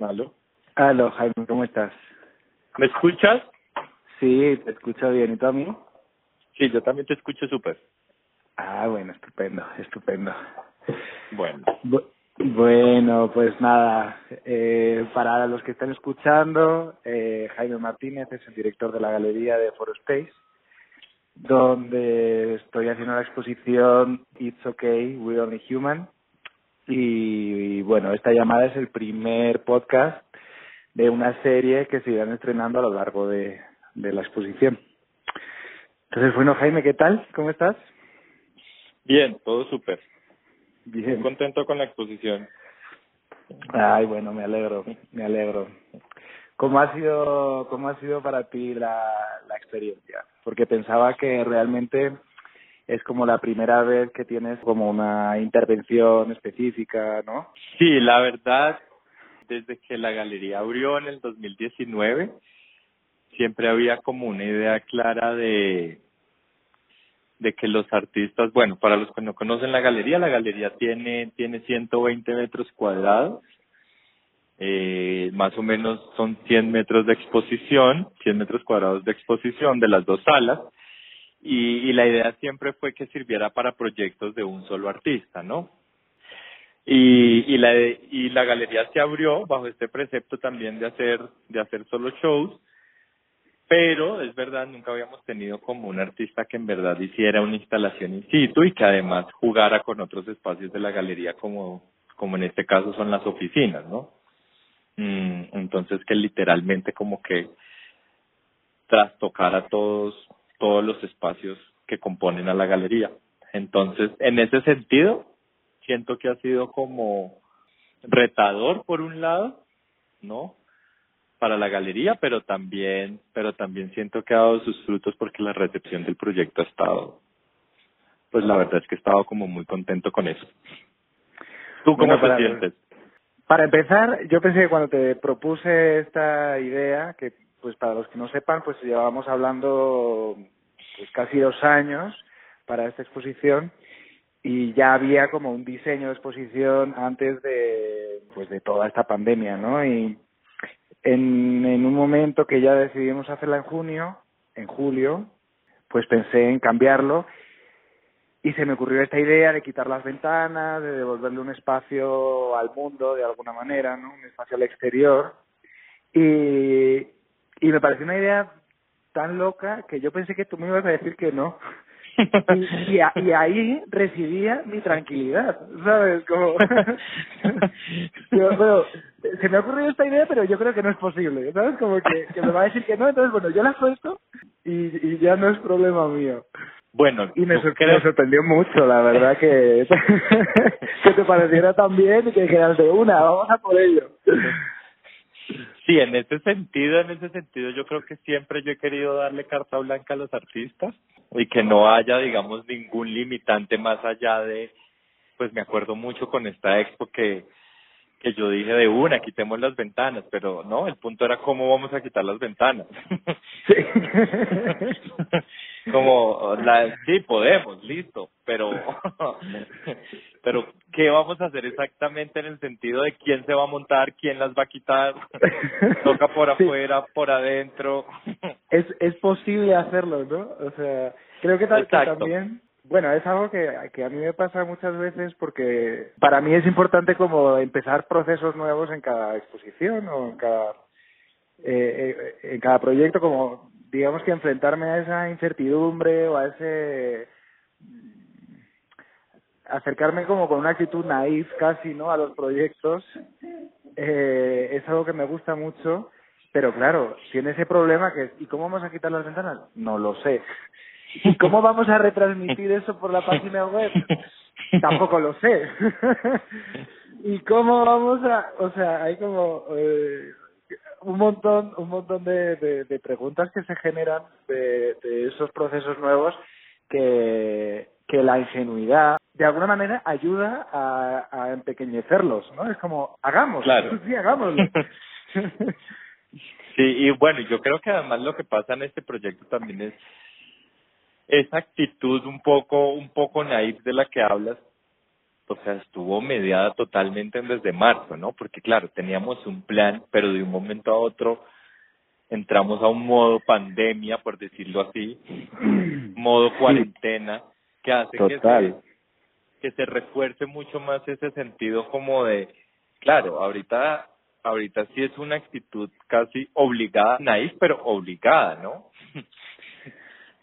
¿Aló? Aló, Jaime, ¿cómo estás? ¿Me escuchas? Sí, te escucho bien. ¿Y tú a mí? Sí, yo también te escucho súper. Ah, bueno, estupendo, estupendo. Bueno. Bu- bueno, pues nada, eh, para los que están escuchando, eh, Jaime Martínez es el director de la galería de Foro Space, donde estoy haciendo la exposición It's Okay, We're Only Human. Y, y bueno, esta llamada es el primer podcast de una serie que se irán estrenando a lo largo de, de la exposición. Entonces, bueno, Jaime, ¿qué tal? ¿Cómo estás? Bien, todo súper. Muy Bien. contento con la exposición. Ay, bueno, me alegro, me alegro. ¿Cómo ha sido, cómo ha sido para ti la, la experiencia? Porque pensaba que realmente es como la primera vez que tienes como una intervención específica, ¿no? Sí, la verdad, desde que la galería abrió en el 2019, siempre había como una idea clara de de que los artistas, bueno, para los que no conocen la galería, la galería tiene tiene 120 metros cuadrados, eh, más o menos son 100 metros de exposición, 100 metros cuadrados de exposición de las dos salas, y, y la idea siempre fue que sirviera para proyectos de un solo artista, ¿no? Y, y la y la galería se abrió bajo este precepto también de hacer de hacer solo shows pero es verdad nunca habíamos tenido como un artista que en verdad hiciera una instalación in situ y que además jugara con otros espacios de la galería como como en este caso son las oficinas no mm, entonces que literalmente como que trastocara todos todos los espacios que componen a la galería entonces en ese sentido siento que ha sido como retador por un lado no para la galería, pero también, pero también siento que ha dado sus frutos porque la recepción del proyecto ha estado, pues la verdad es que he estado como muy contento con eso. ¿Tú cómo Bueno, te sientes? Para empezar, yo pensé que cuando te propuse esta idea, que pues para los que no sepan, pues llevábamos hablando pues casi dos años para esta exposición y ya había como un diseño de exposición antes de pues de toda esta pandemia, ¿no? Y en, en un momento que ya decidimos hacerla en junio, en julio, pues pensé en cambiarlo y se me ocurrió esta idea de quitar las ventanas, de devolverle un espacio al mundo de alguna manera, ¿no? Un espacio al exterior. Y, y me pareció una idea tan loca que yo pensé que tú me ibas a decir que no. Y, y, a- y ahí residía mi tranquilidad, ¿sabes? Como... Yo, bueno, se me ha ocurrido esta idea, pero yo creo que no es posible, ¿sabes? Como que, que me va a decir que no, entonces, bueno, yo la suelto y, y ya no es problema mío. Bueno, Y me, sor- creo- me sorprendió mucho, la verdad, que, que te pareciera tan bien y que dijeras de una, vamos a por ello. Sí, en ese sentido, en ese sentido, yo creo que siempre yo he querido darle carta blanca a los artistas y que no haya, digamos, ningún limitante más allá de, pues me acuerdo mucho con esta expo que que yo dije de una, quitemos las ventanas, pero no, el punto era cómo vamos a quitar las ventanas. Sí. como la sí podemos listo pero pero qué vamos a hacer exactamente en el sentido de quién se va a montar quién las va a quitar toca por Sí. afuera por adentro es, es posible hacerlo, ¿no? O sea, creo que, ta- que también, bueno, es algo que, que a mí me pasa muchas veces porque para mí es importante como empezar procesos nuevos en cada exposición o en cada, eh, eh, en cada proyecto, como digamos que enfrentarme a esa incertidumbre o a ese acercarme como con una actitud naif casi, ¿no? A los proyectos, eh, es algo que me gusta mucho, pero claro, tiene ese problema que es, ¿y cómo vamos a quitar las ventanas? No lo sé. ¿Y cómo vamos a retransmitir eso por la página web? Tampoco lo sé. ¿Y cómo vamos a, o sea, hay como eh, un montón, un montón de, de, de preguntas que se generan de, de esos procesos nuevos que, que la ingenuidad de alguna manera ayuda a, a empequeñecerlos, ¿no? Es como, hagámoslo, Claro. sí, hagámoslo. sí y bueno yo creo que además lo que pasa en este proyecto también es esa actitud un poco un poco naif de la que hablas o sea, estuvo mediada totalmente desde marzo, ¿no? Porque claro, teníamos un plan, pero de un momento a otro entramos a un modo pandemia, por decirlo así, modo cuarentena, que hace que se, que se refuerce mucho más ese sentido como de, claro, ahorita ahorita sí es una actitud casi obligada, naif, pero obligada, ¿no?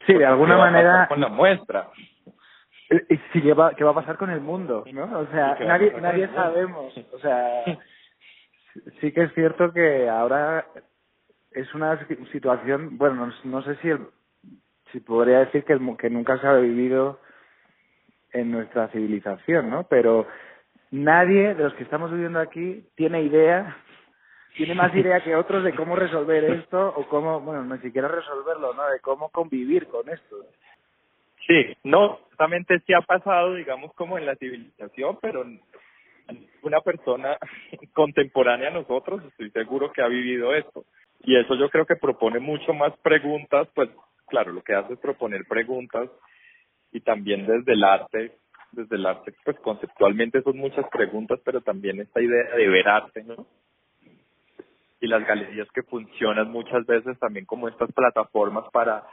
Sí, de alguna manera. Con la muestra. ¿Y si qué va, qué va a pasar con el mundo? ¿no? O sea, nadie, nadie sabemos. O sea, sí que es cierto que ahora es una situación, bueno, no, no sé si si podría decir que, que nunca se ha vivido en nuestra civilización, ¿no? Pero nadie de los que estamos viviendo aquí tiene idea, tiene más idea que otros de cómo resolver esto o cómo, bueno, ni siquiera resolverlo, ¿no? De cómo convivir con esto. Sí, no, exactamente sí ha pasado, digamos, como en la civilización, pero una persona contemporánea a nosotros, estoy seguro que ha vivido esto. Y eso yo creo que propone mucho más preguntas, pues claro, lo que hace es proponer preguntas y también desde el arte, desde el arte, pues conceptualmente son muchas preguntas, pero también esta idea de ver arte, ¿no? Y las galerías que funcionan muchas veces también como estas plataformas para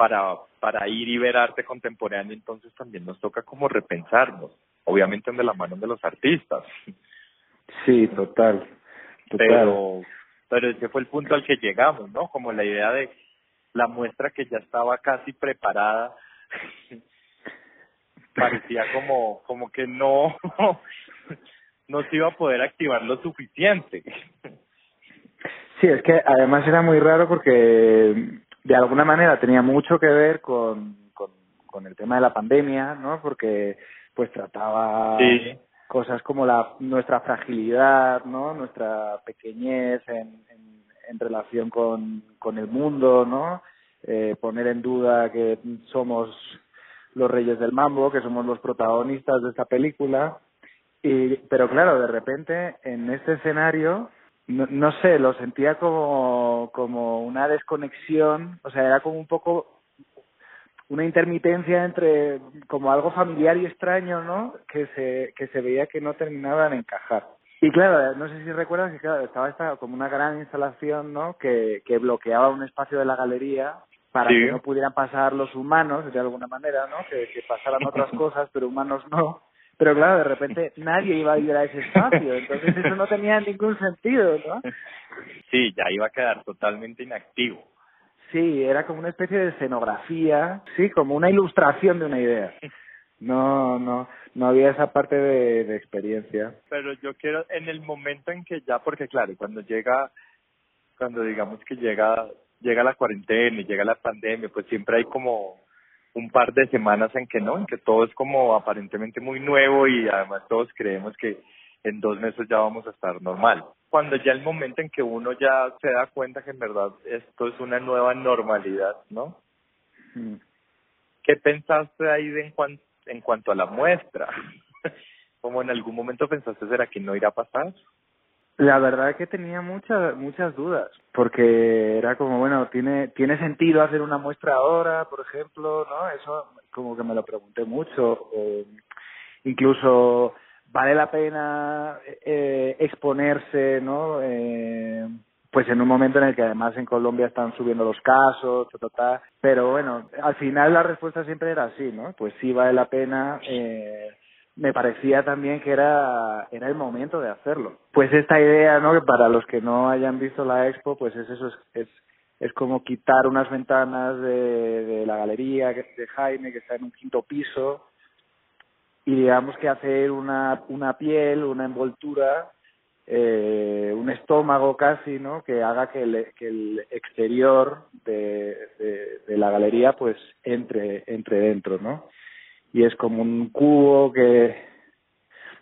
para para ir y ver arte contemporáneo, entonces también nos toca como repensarnos, obviamente de la mano de los artistas. Sí, total. total. Pero pero ese fue el punto al que llegamos, ¿no? Como la idea de la muestra que ya estaba casi preparada parecía como como que no no se iba a poder activar lo suficiente. Sí, es que además era muy raro porque de alguna manera tenía mucho que ver con, con, con el tema de la pandemia, ¿no? Porque pues trataba cosas como la nuestra fragilidad, ¿no? Nuestra pequeñez en, en, en relación con, con el mundo, ¿no? Eh, poner en duda que somos los reyes del mambo, que somos los protagonistas de esta película. Y, pero claro, de repente en este escenario, no, no sé, lo sentía como, como una desconexión, o sea, era como un poco una intermitencia entre como algo familiar y extraño, ¿no? Que se, que se veía que no terminaban de encajar. Y claro, no sé si recuerdas que claro, estaba esta como una gran instalación, ¿no? Que, que bloqueaba un espacio de la galería para que no pudieran pasar los humanos de alguna manera, ¿no? Que, que pasaran otras cosas, pero humanos no. Pero claro, de repente nadie iba a ir a ese espacio, entonces eso no tenía ningún sentido, ¿no? Sí, ya iba a quedar totalmente inactivo. Sí, era como una especie de escenografía, sí, como una ilustración de una idea. No, no, no había esa parte de, de experiencia. Pero yo quiero, en el momento en que ya, porque claro, cuando llega, cuando digamos que llega, llega la cuarentena y llega la pandemia, pues siempre hay como un par de semanas en que no, en que todo es como aparentemente muy nuevo y además todos creemos que en dos meses ya vamos a estar normal cuando ya el momento en que uno ya se da cuenta que en verdad esto es una nueva normalidad, ¿no? Mm. ¿Qué pensaste ahí de en, cuan, en cuanto a la muestra? ¿Como en algún momento pensaste, será que no irá a pasar? La verdad es que tenía muchas muchas dudas, porque era como, bueno, tiene tiene sentido hacer una muestra ahora, por ejemplo, ¿no? Eso como que me lo pregunté mucho. O incluso vale la pena eh, exponerse, ¿no? Eh, pues en un momento en el que además en Colombia están subiendo los casos, ta, pero bueno, al final la respuesta siempre era así, ¿no? Pues sí vale la pena. Eh, me parecía también que era era el momento de hacerlo. Pues esta idea, ¿no? Que para los que no hayan visto la expo, pues es eso, es, es, como quitar unas ventanas de, de la galería de Jaime, que está en un quinto piso, y digamos que hacer una, una piel, una envoltura, eh, un estómago casi, ¿no? Que haga que el, que el exterior de, de, de la galería pues entre, entre dentro, ¿no? Y es como un cubo que,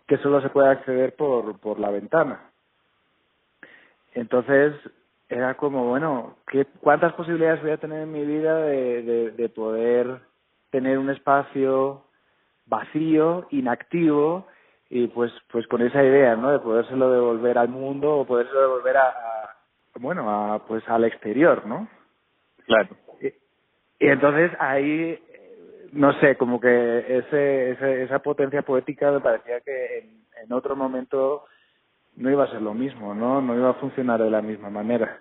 que solo se puede acceder por, por la ventana. Entonces, era como, bueno, ¿qué, ¿cuántas posibilidades voy a tener en mi vida de, de, de poder tener un espacio vacío, inactivo y pues pues con esa idea, ¿no? De podérselo devolver al mundo o podérselo devolver a, a bueno, a pues al exterior, ¿no? Claro. Y, y entonces ahí no sé, como que ese, ese, esa potencia poética me parecía que en, en otro momento no iba a ser lo mismo, ¿no? No iba a funcionar de la misma manera.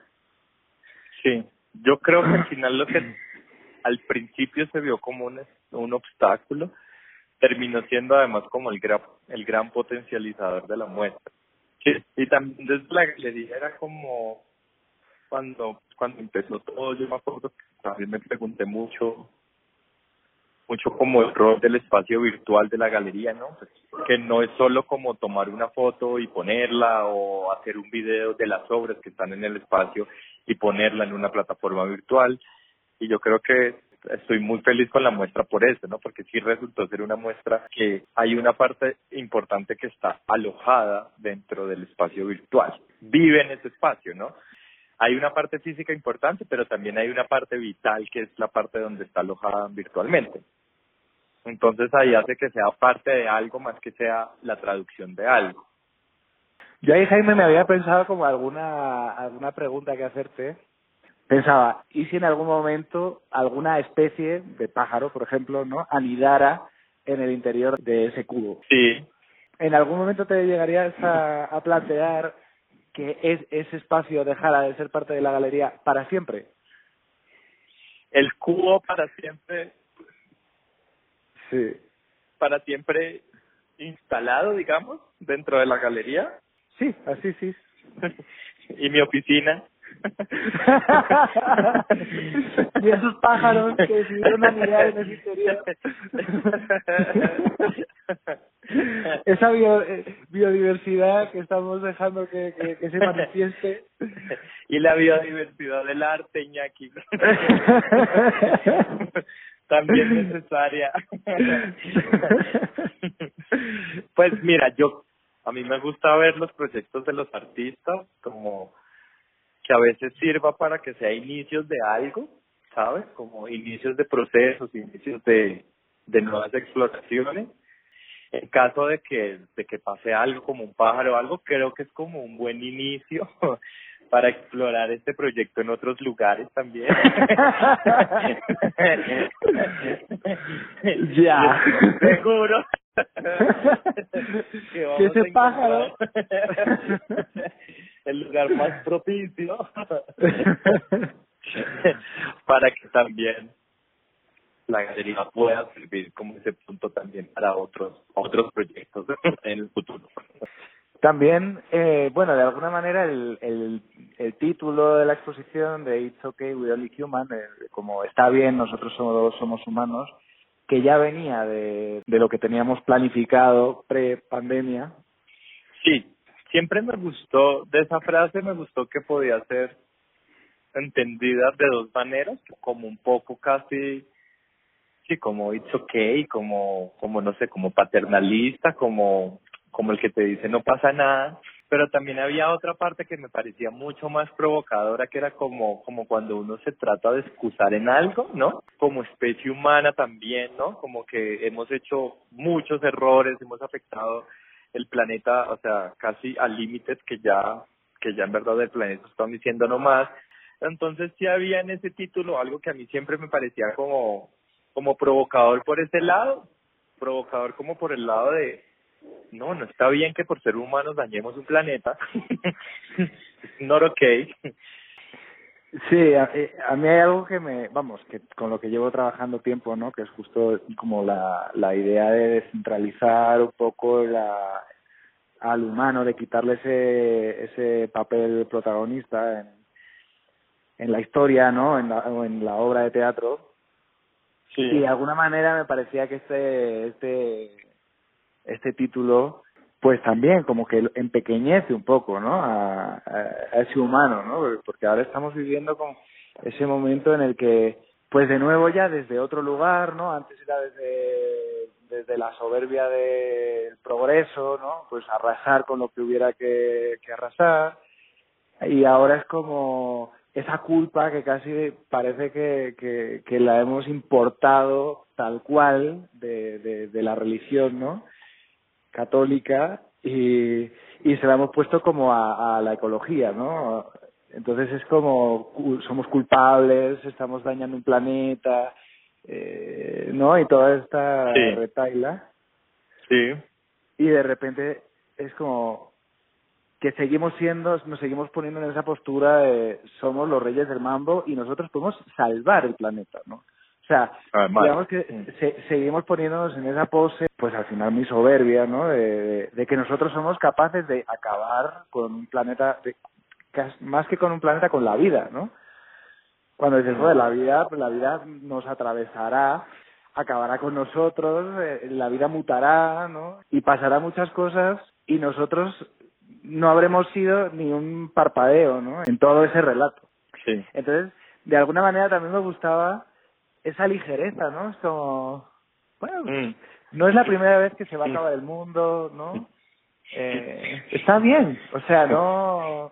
Sí, yo creo que al final lo que al principio se vio como un, un obstáculo, terminó siendo además como el gran, el gran potencializador de la muestra. Sí, y también desde la galería era como cuando cuando empezó todo, yo me acuerdo que también me pregunté mucho mucho como el rol del espacio virtual de la galería, ¿no? Pues, que no es solo como tomar una foto y ponerla o hacer un video de las obras que están en el espacio y ponerla en una plataforma virtual. Y yo creo que estoy muy feliz con la muestra por eso, ¿no? Porque sí resultó ser una muestra que hay una parte importante que está alojada dentro del espacio virtual. Vive en ese espacio, ¿no? hay una parte física importante, pero también hay una parte vital que es la parte donde está alojada virtualmente. Entonces ahí hace que sea parte de algo más que sea la traducción de algo. Yo ahí, Jaime, me había pensado como alguna, alguna pregunta que hacerte. Pensaba, ¿y si en algún momento alguna especie de pájaro, por ejemplo, no anidara en el interior de ese cubo? Sí. ¿En algún momento te llegarías a, a plantear que es, ese espacio dejara de ser parte de la galería para siempre? El cubo para siempre. Sí. Para siempre instalado, digamos, dentro de la galería. Sí, así sí. y mi oficina. y esos pájaros que decidieron anidar en el interior. Esa bio, eh, biodiversidad que estamos dejando que, que, que se manifieste. y la biodiversidad del arte, Iñaki. También necesaria. pues mira, yo a mí me gusta ver los proyectos de los artistas como que a veces sirva para que sea inicios de algo, ¿sabes? Como inicios de procesos, inicios de, de nuevas exploraciones. En caso de que, de que pase algo como un pájaro o algo, creo que es como un buen inicio para explorar este proyecto en otros lugares también. ya. Seguro. que ese pájaro el lugar más propicio para que también la galería pueda servir como ese punto también para otros otros proyectos en el futuro. También, eh, bueno, de alguna manera el, el, título de la exposición de It's Okay, We Only Human, eh, como está bien, nosotros somos, somos humanos, que ya venía de, de lo que teníamos planificado pre-pandemia. Sí, siempre me gustó, de esa frase me gustó que podía ser entendida de dos maneras, como un poco casi, sí, como it's okay, como, como no sé, como paternalista, como, como el que te dice no pasa nada, pero también había otra parte que me parecía mucho más provocadora, que era como, como cuando uno se trata de excusar en algo, ¿no? Como especie humana también, ¿no? Como que hemos hecho muchos errores, hemos afectado el planeta, o sea, casi al límites que ya, que ya en verdad el planeta está diciendo no más. Entonces sí había en ese título algo que a mí siempre me parecía como, como provocador por ese lado, provocador como por el lado de, no, no está bien que por ser humanos dañemos un planeta. Not okay. Sí, a, eh, a, mí hay algo que me, vamos, que con lo que llevo trabajando tiempo, ¿no? Que es justo como la, la idea de descentralizar un poco la, al humano, de quitarle ese, ese papel protagonista en, en la historia, ¿no? En la, o en la obra de teatro. Sí. Y de alguna manera me parecía que este, este, este título pues también como que empequeñece un poco, ¿no? A, a, ese humano, ¿no? Porque ahora estamos viviendo con ese momento en el que, pues de nuevo ya desde otro lugar, ¿no? Antes era desde, desde la soberbia del progreso, ¿no? Pues arrasar con lo que hubiera que, que arrasar. Y ahora es como esa culpa que casi parece que, que, la hemos importado tal cual de, de la religión, ¿no? Católica y, y se la hemos puesto como a, a la ecología, ¿no? Entonces es como somos culpables, estamos dañando un planeta eh, ¿no? Y toda esta Sí. retaila. Sí, Y de repente es como que seguimos siendo, nos seguimos poniendo en esa postura de somos los reyes del mambo y nosotros podemos salvar el planeta, ¿no? O sea, Además. digamos que Mm. se- seguimos poniéndonos en esa pose, pues al final muy soberbia, ¿no? De, de- de que nosotros somos capaces de acabar con un planeta, de- más que con un planeta, con la vida, ¿no? Cuando dices, joder, la vida, pues la vida nos atravesará, acabará con nosotros, eh, la vida mutará, ¿no? Y pasará muchas cosas y nosotros no habremos sido ni un parpadeo, ¿no? En todo ese relato. sí. Entonces, de alguna manera también me gustaba esa ligereza, ¿no? Es como, bueno, Mm. no es la primera vez que se va a acabar el mundo, ¿no? Eh, está bien, o sea, no,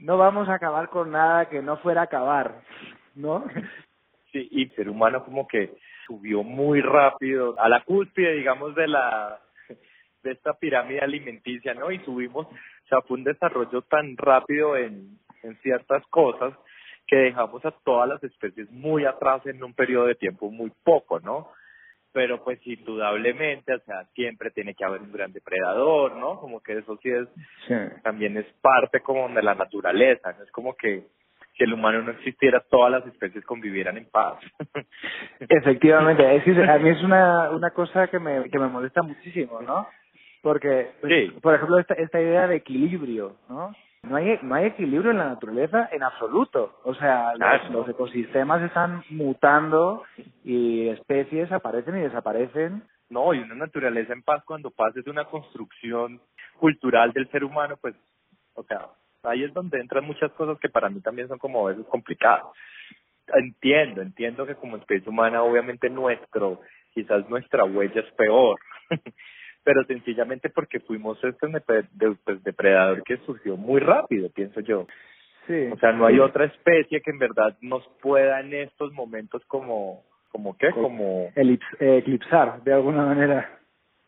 no vamos a acabar con nada que no fuera a acabar, ¿no? Sí, y el ser humano como que subió muy rápido a la cúspide, digamos, de la de esta pirámide alimenticia, ¿no? Y subimos, o sea, fue un desarrollo tan rápido en, en ciertas cosas que dejamos a todas las especies muy atrás en un periodo de tiempo muy poco, ¿no? Pero pues indudablemente, o sea, siempre tiene que haber un gran depredador, ¿no? Como que eso sí es Sí. también es parte como de la naturaleza, ¿no? Es como que si el humano no existiera, todas las especies convivieran en paz. Efectivamente, es que a mí es una, una cosa que me, que me molesta muchísimo, ¿no? Porque, pues, Sí. por ejemplo, esta, esta idea de equilibrio, ¿no? No hay, no hay equilibrio en la naturaleza en absoluto. O sea, los, ecosistemas están mutando y especies aparecen y desaparecen. No, y una naturaleza en paz cuando pasa es una construcción cultural del ser humano, pues, o sea, ahí es donde entran muchas cosas que para mí también son como a veces complicadas. Entiendo, entiendo que como especie humana, obviamente nuestro, quizás nuestra huella es peor, pero sencillamente porque fuimos este pues, depredador que surgió muy rápido, pienso yo. Sí. O sea, no hay otra especie que en verdad nos pueda en estos momentos como, como qué, como Elips- eh, eclipsar, de alguna manera.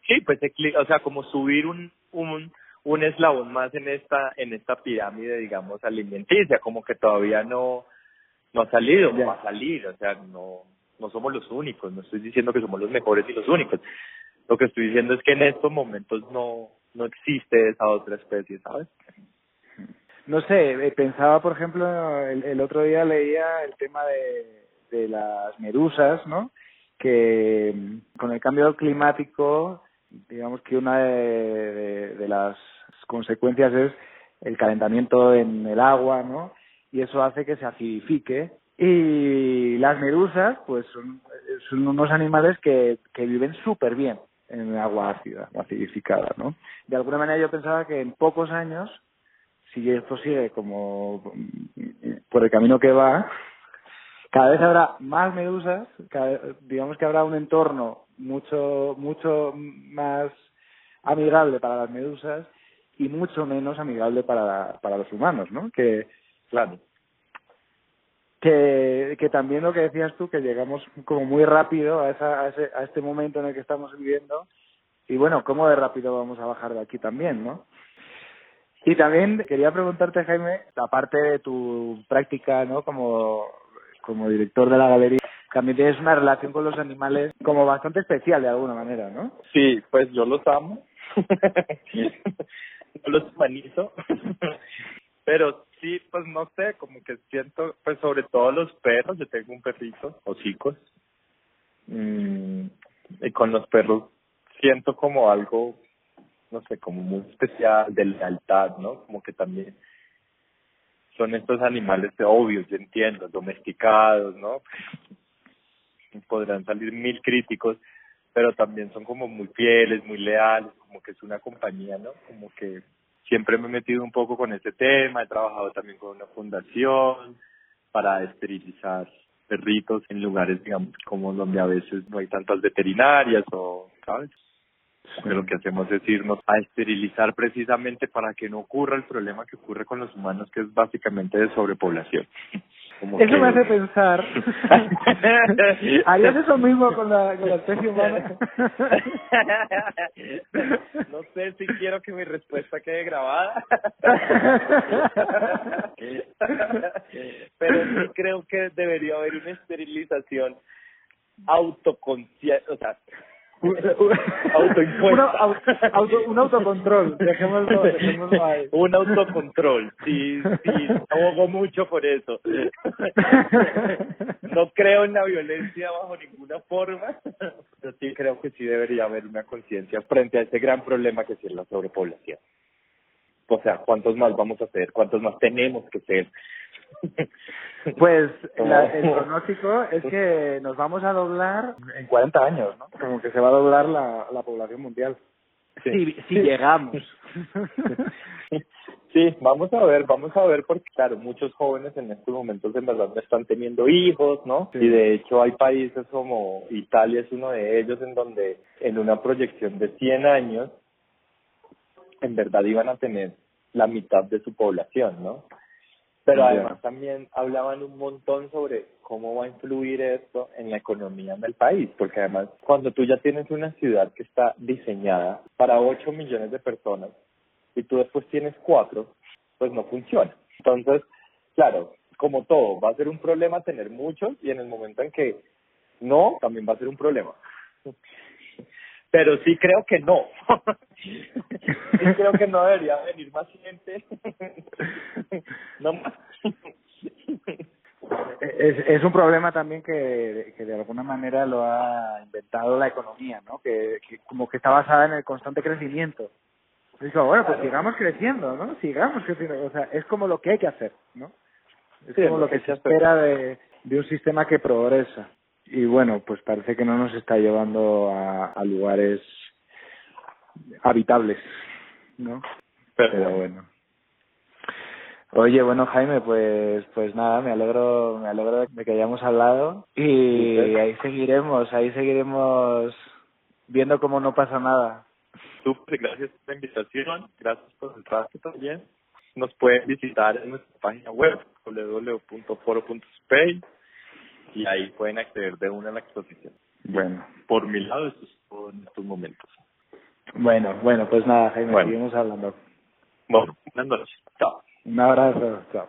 Sí, pues o sea, como subir un un un eslabón más en esta en esta pirámide, digamos, alimenticia, como que todavía no no ha salido, Ya. va a salir, o sea, no no somos los únicos, no estoy diciendo que somos los mejores y los únicos. Lo que estoy diciendo es que en estos momentos no no existe esa otra especie, ¿sabes? No sé, eh, pensaba, por ejemplo, el, otro día leía el tema de, de las medusas, ¿no? Que mm, con el cambio climático, digamos que una de, las consecuencias es el calentamiento en el agua, ¿no? Y eso hace que se acidifique. Y las medusas, pues son, son unos animales que, que viven súper bien en agua ácida, acidificada, ¿no? De alguna manera yo pensaba que en pocos años si esto sigue como mm, por el camino que va, cada vez habrá más medusas, cada- digamos que habrá un entorno mucho mucho más amigable para las medusas y mucho menos amigable para, para los humanos, ¿no? Que, Claro. Que, también lo que decías tú, que llegamos como muy rápido a, esa, a, ese, a este momento en el que estamos viviendo y bueno, ¿cómo de rápido vamos a bajar de aquí también, no? Y también quería preguntarte, Jaime, aparte de tu práctica, ¿no? Como, como director de la galería, también tienes una relación con los animales como bastante especial de alguna manera, ¿no? Sí, pues yo los amo. los humanizo. Pero sí, pues no sé, como que siento, pues sobre todo los perros, yo tengo un perrito, hocicos. Mm, y con los perros siento como algo, no sé, como muy especial de lealtad, ¿no? Como que también son estos animales obvios, yo entiendo, domesticados, ¿no? Podrán salir mil críticos, pero también son como muy fieles, muy leales, como que es una compañía, ¿no? Como que siempre me he metido un poco con este tema, he trabajado también con una fundación para esterilizar perritos en lugares, digamos, como donde a veces no hay tantas veterinarias o, ¿sabes? Que lo que hacemos es irnos a esterilizar precisamente para que no ocurra el problema que ocurre con los humanos, que es básicamente de sobrepoblación. Como Eso que- me hace pensar. ¿Harías eso mismo con la, con la especie humana? No sé si quiero que mi respuesta quede grabada. Pero sí creo que debería haber una esterilización autoconciencia, o sea, autoimpuesta. auto, un autocontrol, dejémoslo, dejémoslo ahí. Un autocontrol, sí, sí, abogo mucho por eso. No creo en la violencia bajo ninguna forma, pero sí creo que sí debería haber una conciencia frente a ese gran problema que es la sobrepoblación. O sea, ¿cuántos más vamos a hacer? ¿Cuántos más tenemos que ser? Pues el pronóstico es que nos vamos a doblar en 40 años, ¿no? Como que se va a doblar la, la población mundial. Si, si llegamos. Sí, vamos a ver, vamos a ver, porque claro, muchos jóvenes en estos momentos en verdad no están teniendo hijos, ¿no? Y de hecho hay países como Italia es uno de ellos en donde en una proyección de 100 años, en verdad iban a tener la mitad de su población, ¿no? Pero además también hablaban un montón sobre cómo va a influir esto en la economía del país, porque además cuando tú ya tienes una ciudad que está diseñada para 8 millones de personas y tú después tienes 4, pues no funciona. Entonces, claro, como todo, va a ser un problema tener muchos y en el momento en que no, también va a ser un problema pero sí creo que no. sí creo que no debería venir más gente. no más. Es, es un problema también que, que de alguna manera lo ha inventado la economía, ¿no? Que, que como que está basada en el constante crecimiento. Digo, bueno, pues sigamos creciendo, ¿no? Sigamos creciendo. O sea, es como lo que hay que hacer, ¿no? Es como lo que se espera de, de un sistema que progresa y bueno, pues parece que no nos está llevando a, a lugares habitables, ¿no? Pero, bueno. Oye, bueno Jaime, pues pues nada, me alegro me alegro de que hayamos hablado y ahí seguiremos, ahí seguiremos viendo cómo no pasa nada. Súper, gracias por la invitación, gracias por el rato también. Nos pueden visitar en nuestra página web www.foro.spain y ahí pueden acceder de una a la exposición. Bueno. Por mi lado, esto es todo en estos momentos. Bueno, bueno, pues nada, Jaime, seguimos hablando. Bueno, buenas noches. Chao. Un abrazo, chao.